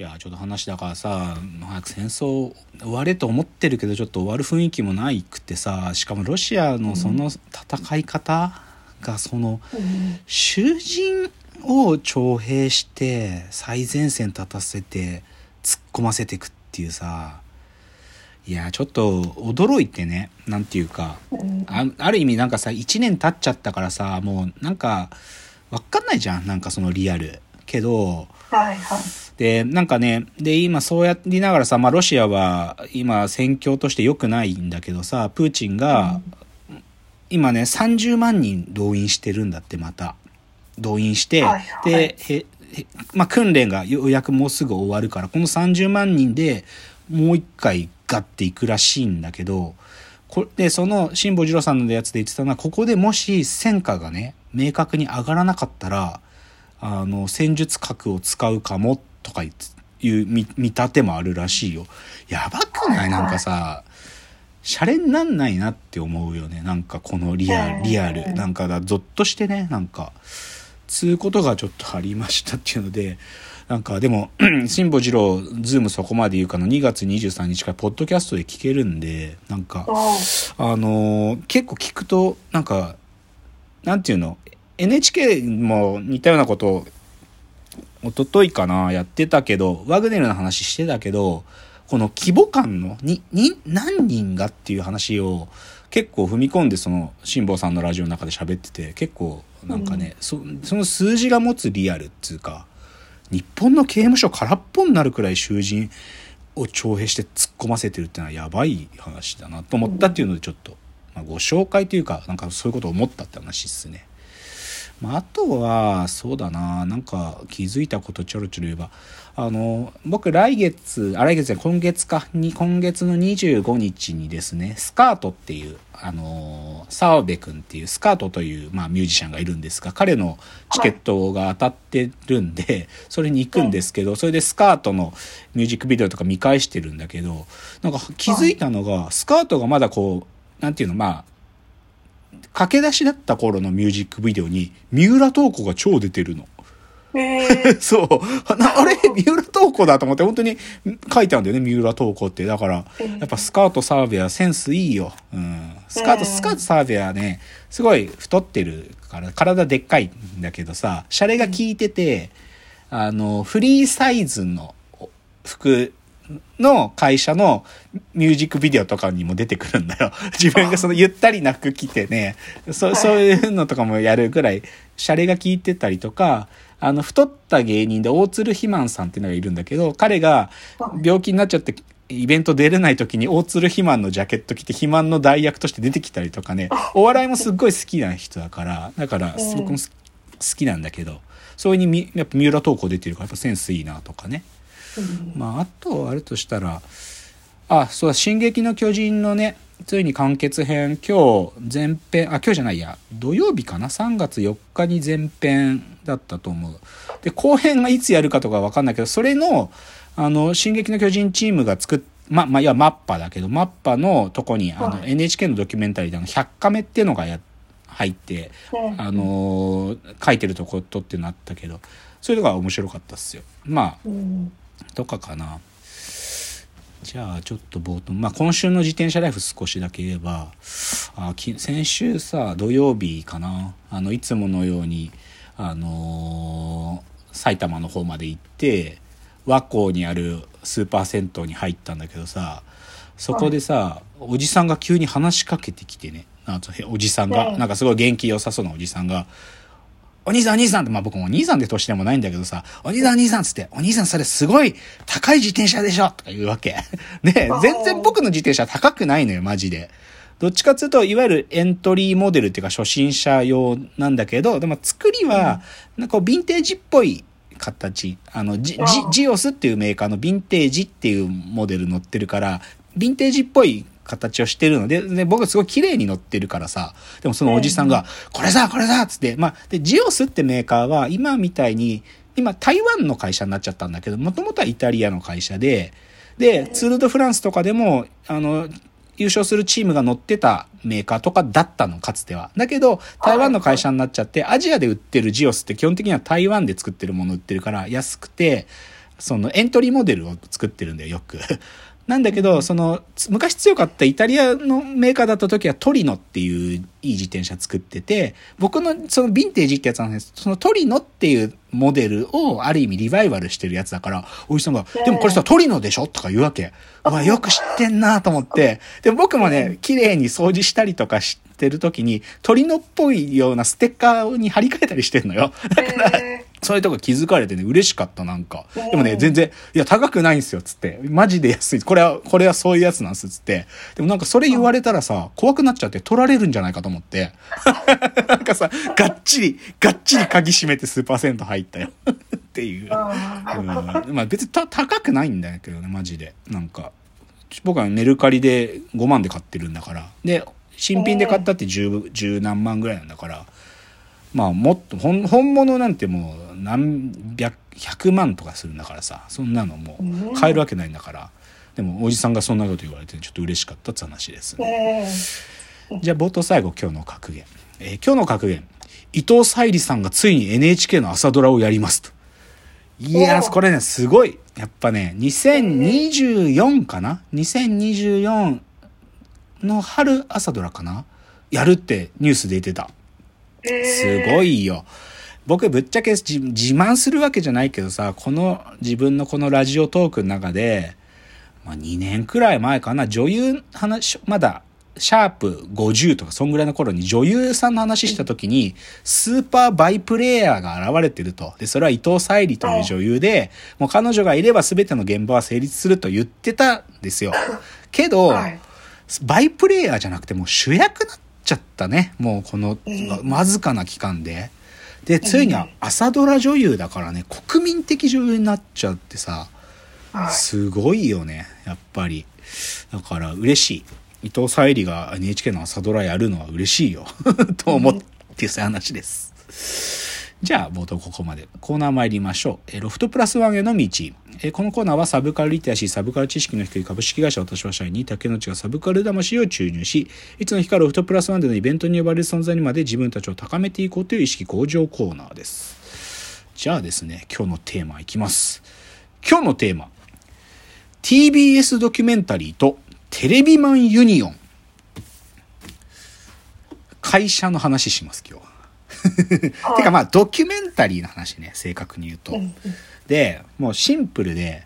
いやちょっと話だからさ早く戦争終われと思ってるけどちょっと終わる雰囲気もないくてさしかもロシアのその戦い方がその囚人を徴兵して最前線立たせて突っ込ませていくっていうさいやちょっと驚いてねなんていうか。あある意味なんかさ1年経っちゃったからさもうなんか分かんないじゃん。なんかそのリアルけどはいはい。で、なんかね、で、今そうやりながらさ、まあロシアは今戦況として良くないんだけどさ、プーチンが、今ね、30万人動員してるんだって、また。動員して、はいはいで、へ、へまあ訓練がようやくもうすぐ終わるから、この30万人でもう一回ガッていくらしいんだけど、こで、その辛坊二郎さんのやつで言ってたのは、ここでもし戦果がね、明確に上がらなかったら、あの、戦術核を使うかもとかいう見見立てもあるらしいよ。やばくない？なんかさ、シャレになんないなって思うよね。なんかこのリアル、リアル。なんかだ、ゾッとしてね、なんか、つうことがちょっとありましたっていうので、なんかでも、辛坊治郎、ズームそこまで言うかの2月23日からポッドキャストで聞けるんで、なんか、おあのー結構聞くと、なんか、なんていうの、NHK も似たようなことを、一昨日かな、やってたけど、ワグネルの話してたけど、この規模感の、に、に、何人がっていう話を、結構踏み込んで、その、辛坊さんのラジオの中で喋ってて、結構、なんかね、そその数字が持つリアルっていうか、日本の刑務所空っぽになるくらい囚人を徴兵して突っ込ませてるっていうのはやばい話だなと思ったっていうのでちょっと、まあ、ご紹介というかなんかそういうことを思ったって話ですね。まあ、あとはそうだな。なんか気づいたことちょろちょろ言えば。あの僕来月あ来月じゃ今月か。に今月の25日にですねスカートっていうあの澤部君っていうスカートという、まあ、ミュージシャンがいるんですが彼のチケットが当たってるんで、それに行くんですけど、それでスカートのミュージックビデオとか見返してるんだけどなんか気づいたのがスカートがまだこうなんていうのまあ駆け出しだった頃のミュージックビデオに三浦透子が超出てるの。えー、そう。なあれ三浦透子だと思って、本当に書いてあるんだよね、三浦透子って。だから、やっぱスカートサーベアセンスいいよ。うん。スカート、うんスカートサーベアね、すごい太ってるから、体でっかいんだけどさ、シャレが効いてて、あの、フリーサイズの服の会社のミュージックビデオとかにも出てくるんだよ。自分がそのゆったりな服着てね、そそういうのとかもやるぐらい、シャレが効いてたりとか、あの、太った芸人で大鶴ひまんさんっていうのがいるんだけど、彼が病気になっちゃって、イベント出れない時に大鶴ひまんのジャケット着て肥満の代役として出てきたりとかね、お笑いもすっごい好きな人だから、だから、うん僕も好きなんだけど、それにみやっぱ三浦透子出てるからやっぱセンスいいなとかね。まあ、あとあるとしたら、あ、そうだ、進撃の巨人のね、ついに完結編、今日前編、あ、今日じゃないや、土曜日かな ?3 月4日に前編だったと思う。で、後編がいつやるかとかわかんないけど、それの、あの、進撃の巨人チームが作っま、まあ、いや、マッパだけど、マッパのとこに、あの、はい NHK のドキュメンタリーで、あの、100カメっていうのがや、入って、うんあのー書いてるとことってなったけど、そういうのが面白かったっすよ。まあ、うんとかかな。じゃあちょっと冒頭、まあ、今週の自転車ライフ少しだけ言えばあき先週さ土曜日かな。あのいつものように、あのー埼玉の方まで行って和光にあるスーパー銭湯に入ったんだけどさそこでさ、おじさんが急に話しかけてきてね。なんとおじさんが、うん。なんかすごい元気良さそうなおじさんがお兄さんお兄さんって、まあ僕もお兄さんって年でもないんだけどさ、お兄さんお兄さんっつって、お兄さんそれすごい高い自転車でしょとか言うわけ。で全然僕の自転車高くないのよ、マジで。どっちかっていうと、いわゆるエントリーモデルっていうか初心者用なんだけど、でも作りは、なんかこうヴィンテージっぽい形。あの、ジ、ジオスっていうメーカーのヴィンテージっていうモデル乗ってるから、ヴィンテージっぽい形をしてるので、で、僕すごい綺麗に乗ってるからさ、でもそのおじさんが、これさ、これさっつって、まあ、で、ジオスってメーカーは今みたいに、今台湾の会社になっちゃったんだけど、もともとはイタリアの会社で、で、ツール・ド・フランスとかでも、あの、優勝するチームが乗ってたメーカーとかだったの、かつては。だけど、台湾の会社になっちゃって、アジアで売ってるジオスって基本的には台湾で作ってるものを売ってるから安くて、そのエントリーモデルを作ってるんだよ、よく。なんだけど、その、昔強かったイタリアのメーカーだった時はトリノっていういい自転車作ってて、僕のそのヴィンテージってやつなんです。そのトリノっていうモデルをある意味リバイバルしてるやつだから、おじさんが、でもこれさ、トリノでしょ？とか言うわけ。うわ、よく知ってんなと思って。でも僕もね、綺麗に掃除したりとかしてる時に、トリノっぽいようなステッカーに貼り替えたりしてんのよ。えそういうとこ気づかれてね、嬉しかった、なんか。でもね、うん全然、いや、高くないんすよ、つって。マジで安い。これは、これはそういうやつなんす、つって。でもなんかそれ言われたらさ、怖くなっちゃって取られるんじゃないかと思って。なんかさ、がっちり、がっちり鍵閉めてスーパーセント入ったよ。っていう。ーうん、まあ別にた高くないんだけどね、マジで。なんか、僕はメルカリで5万で買ってるんだから。で、新品で買ったって10、10何万ぐらいなんだから。まあもっと本本物なんてもう何百100万とかするんだからさ。そんなのもう買えるわけないんだから。でもおじさんがそんなこと言われてちょっと嬉しかったって話です、えじゃあ冒頭最後今日の格言、えー今日の格言。伊藤沙莉さんがついに NHK の朝ドラをやりますと。いやこれねすごい。やっぱね2024かな？2024の春朝ドラかな？やるってニュースで言ってたすごい。いよ。僕ぶっちゃけ自自慢するわけじゃないけどさ、この自分のこのラジオトークの中で、まあ、2年くらい前かな、女優話、まだ、シャープ50とかそんぐらいの頃に女優さんの話した時に、スーパーバイプレイヤーが現れてると。で、それは伊藤沙莉という女優で、もう彼女がいれば全ての現場は成立すると言ってたんですよ。けど、はい。バイプレイヤーじゃなくてもう主役なっちゃったね。もうこのうんわずかな期間で。で、ついには朝ドラ女優だからね、国民的女優になっちゃってさ、はい。すごいよね、やっぱり。だから嬉しい。伊藤沙莉が NHK の朝ドラやるのは嬉しいよ。と思ってそういう話です。じゃあ、冒頭ここまで。コーナー参りましょう。えロフトプラスワンへの道。えこのコーナーはサブカルリテラシー、サブカル知識の低い株式会社私は社員に竹内がサブカル魂を注入し、いつの日かロフトプラスワンでのイベントに呼ばれる存在にまで自分たちを高めていこうという意識向上コーナーです。じゃあですね、今日のテーマいきます。今日のテーマ。TBS ドキュメンタリーとテレビマンユニオン。会社の話します、今日は。てかまあドキュメンタリーの話ね、正確に言うと。うんで、もうシンプルで、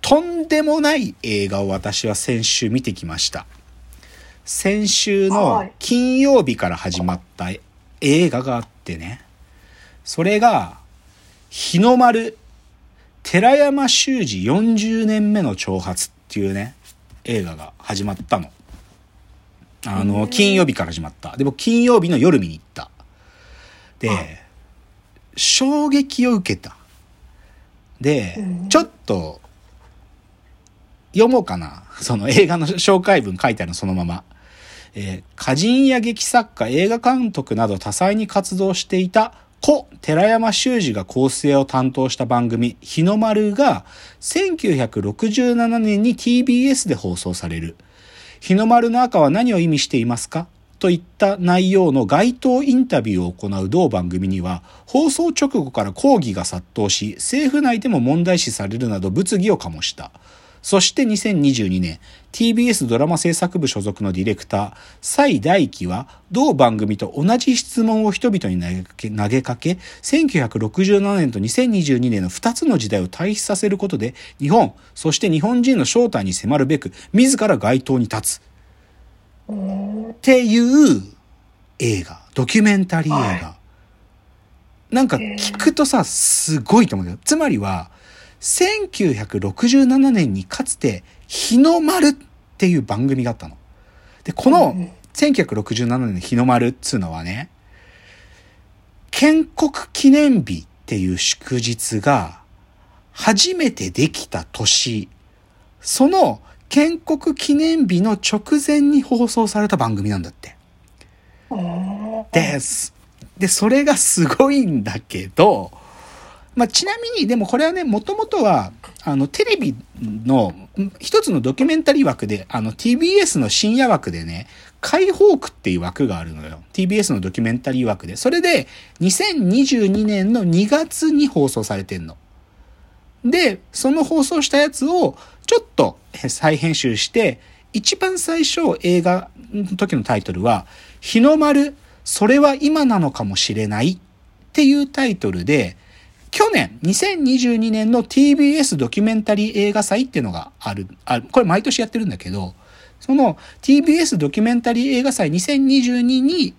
とんでもない映画を私は先週見てきました。先週はのい金曜日から始まった映画があってね。それが、日の丸、寺山修司40年目の挑発っていうね、映画が始まったの。あの、金曜日から始まった。で、僕金曜日の夜見に行った。で、衝撃を受けた。でうん、ちょっと、読もうかな。その映画の紹介文書いてあるのそのまま。えー歌人や劇作家、映画監督など多彩に活動していた故寺山修司が構成を担当した番組、日の丸が1967年に TBS で放送される。日の丸の赤は何を意味していますか？といった内容の街頭インタビューを行う同番組には、放送直後から抗議が殺到し、政府内でも問題視されるなど物議を醸した。そして2022年、TBS ドラマ制作部所属のディレクター、蔡大輝は、同番組と同じ質問を人々に投げかけ、1967年と2022年の2つの時代を対比させることで、日本、そして日本人の正体に迫るべく、自ら街頭に立つ。うんっていう映画、ドキュメンタリー映画。はなんか聞くとさ、すごいと思うんだよ。つまりは、1967年にかつて、日の丸っていう番組があったの。で、このうん1967年の日の丸っつうのはね、建国記念日っていう祝日が初めてできた年、その建国記念日の直前に放送された番組なんだって。です。で、それがすごいんだけど、まあ、ちなみに、でもこれはね、もともとは、あの、テレビの一つのドキュメンタリー枠で、あの、TBS の深夜枠でね、解放区っていう枠があるのよ。TBS のドキュメンタリー枠で。それで、2022年の2月に放送されてんの。で、その放送したやつをちょっと再編集して、一番最初映画の時のタイトルは、日の丸、それは今なのかもしれないっていうタイトルで、去年、2022年の TBS ドキュメンタリー映画祭っていうのがある、あこれ毎年やってるんだけど、その TBS ドキュメンタリー映画祭2022に、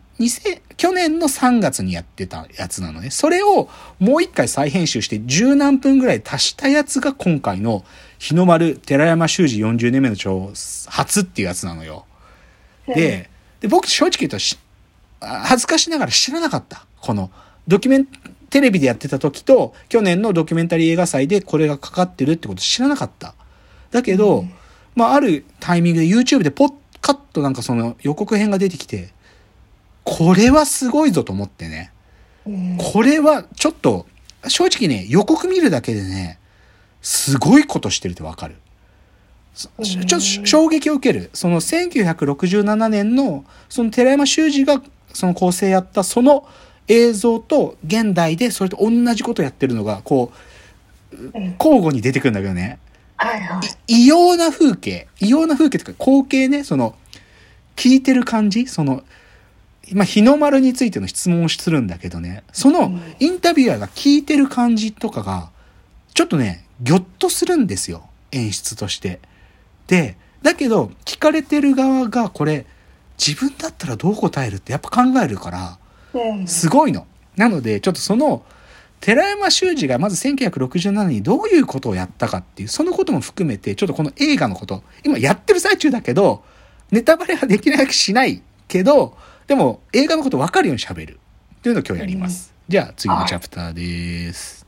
去年の3月にやってたやつなのね。それをもう一回再編集して十何分ぐらい足したやつが今回の日の丸寺山修司40年目の長初っていうやつなのよ。で、で僕正直言うと恥ずかしながら知らなかった。このドキュメン、テレビでやってた時と去年のドキュメンタリー映画祭でこれがかかってるってこと知らなかった。だけど、まああるタイミングで YouTube でポッカッとなんかその予告編が出てきて、これはすごいぞと思ってね。うんこれはちょっと、正直ね、予告見るだけでね、すごいことしてるってわかる。そちょっと衝撃を受ける。その1967年の、その寺山修司がその構成やったその映像と現代でそれと同じことやってるのが、こう、うん交互に出てくるんだけどね。異様な風景、異様な風景というか光景ね、その、聞いてる感じ、その、今、日の丸についての質問をするんだけどね、そのうんインタビュアーが聞いてる感じとかが、ちょっとね、ぎょっとするんですよ、演出として。で、だけど、聞かれてる側がこれ、自分だったらどう答えるってやっぱ考えるから、うんすごいの。なので、ちょっとその、寺山修司がまず1967年にどういうことをやったかっていう、そのことも含めて、ちょっとこの映画のこと、今やってる最中だけど、ネタバレはできないしないけど、でも映画のこと分かるように喋るっていうのを今日やります。じゃあ次のチャプターです。